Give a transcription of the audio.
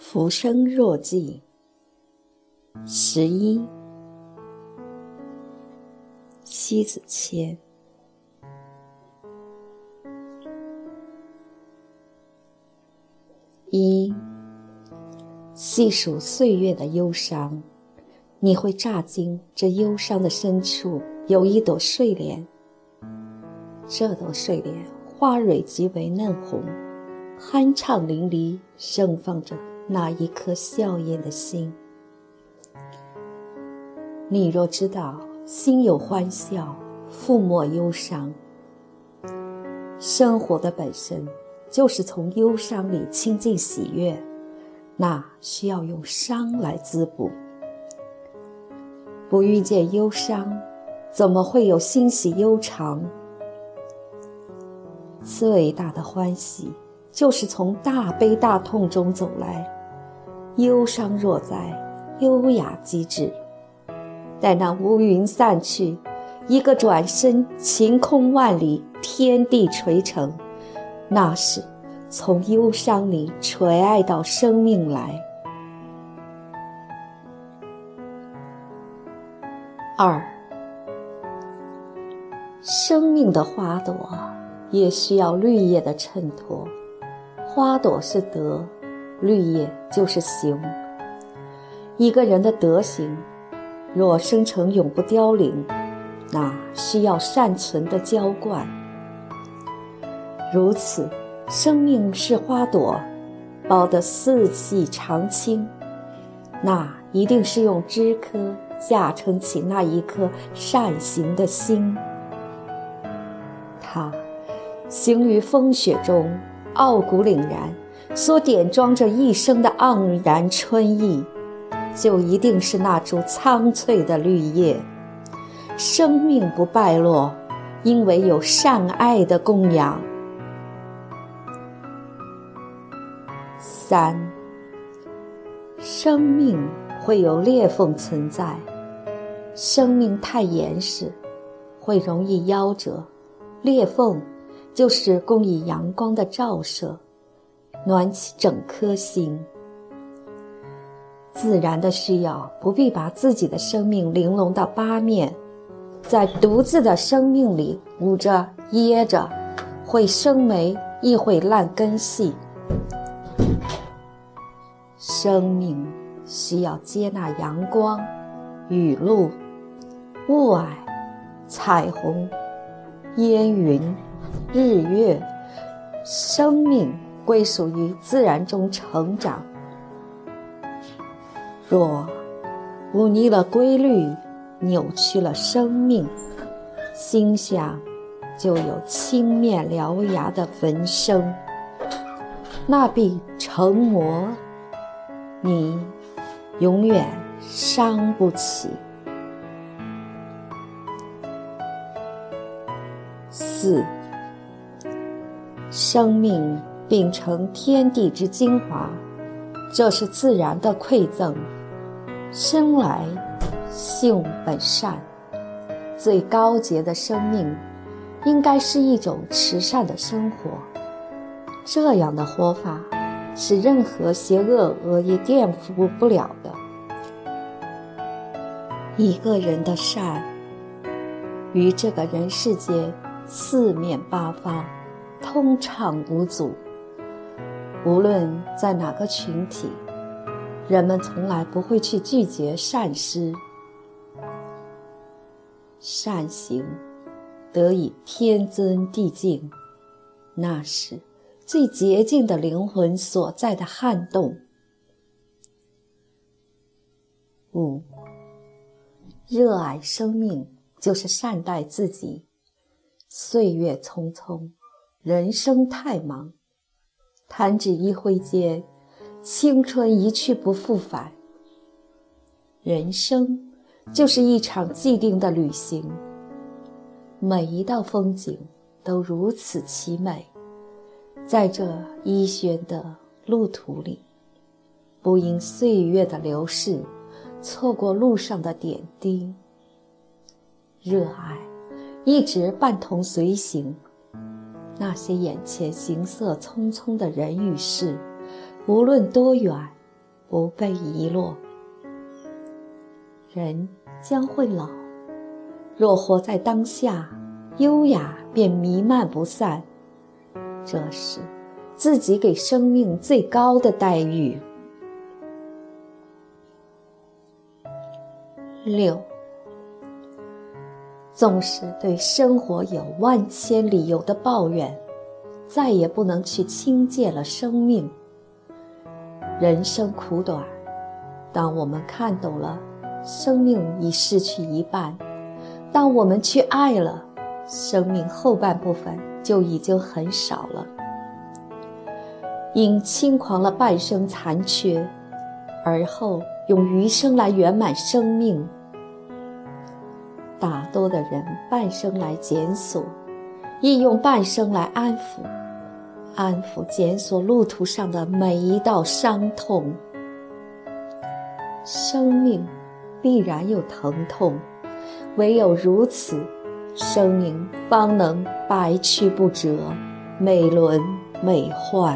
浮生若寄，十一。西子谦。一，细数岁月的忧伤，你会乍惊这忧伤的深处有一朵睡莲。这朵睡莲花蕊极为嫩红，酣畅淋漓，盛放着那一颗笑颜的心。你若知道。心有欢笑，腹莫忧伤。生活的本身就是从忧伤里亲近喜悦，那需要用伤来滋补。不遇见忧伤，怎么会有欣喜悠长？最大的欢喜，就是从大悲大痛中走来。忧伤若在，优雅机智。待那乌云散去，一个转身，晴空万里，天地垂成。那是从忧伤里垂爱到生命来。二，生命的花朵也需要绿叶的衬托。花朵是德，绿叶就是行。一个人的德行。若生成永不凋零，那需要善存的浇灌。如此，生命是花朵，包得四季常青，那一定是用枝柯架撑起那一颗善行的心。它行于风雪中，傲骨凛然，所点装着一生的盎然春意。就一定是那株苍翠的绿叶，生命不败落，因为有善爱的供养。三，生命会有裂缝存在，生命太严实，会容易夭折，裂缝就是供以阳光的照射，暖起整颗心。自然的需要，不必把自己的生命玲珑到八面，在独自的生命里捂着掖着，会生霉亦会烂根系。生命需要接纳阳光、雨露、雾霭、彩虹、烟云、日月，生命归属于自然中成长。若忤逆了规律，扭曲了生命，心下就有青面獠牙的焚生，那必成魔，你永远伤不起。四，生命秉承天地之精华，这是自然的馈赠。生来性本善，最高洁的生命，应该是一种慈善的生活。这样的活法，是任何邪恶恶意颠覆不了的。一个人的善，于这个人世间四面八方通畅无阻，无论在哪个群体。人们从来不会去拒绝善施，善行得以天尊地敬，那是最洁净的灵魂所在的撼动。五，热爱生命就是善待自己。岁月匆匆，人生太忙，弹指一挥间。青春一去不复返。人生就是一场既定的旅行，每一道风景都如此凄美。在这依轩的路途里，不因岁月的流逝，错过路上的点滴。热爱一直伴同随行，那些眼前行色匆匆的人与事。无论多远，不被遗落。人将会老，若活在当下，优雅便弥漫不散。这是自己给生命最高的待遇。六，纵使对生活有万千理由的抱怨，再也不能去轻贱了生命。人生苦短，当我们看懂了生命已失去一半，当我们去爱了，生命后半部分就已经很少了。因轻狂了半生残缺，而后用余生来圆满生命。大多的人半生来检索，亦用半生来安抚。安抚、检索路途上的每一道伤痛。生命必然有疼痛，唯有如此，生命方能百曲不折，美轮美奂。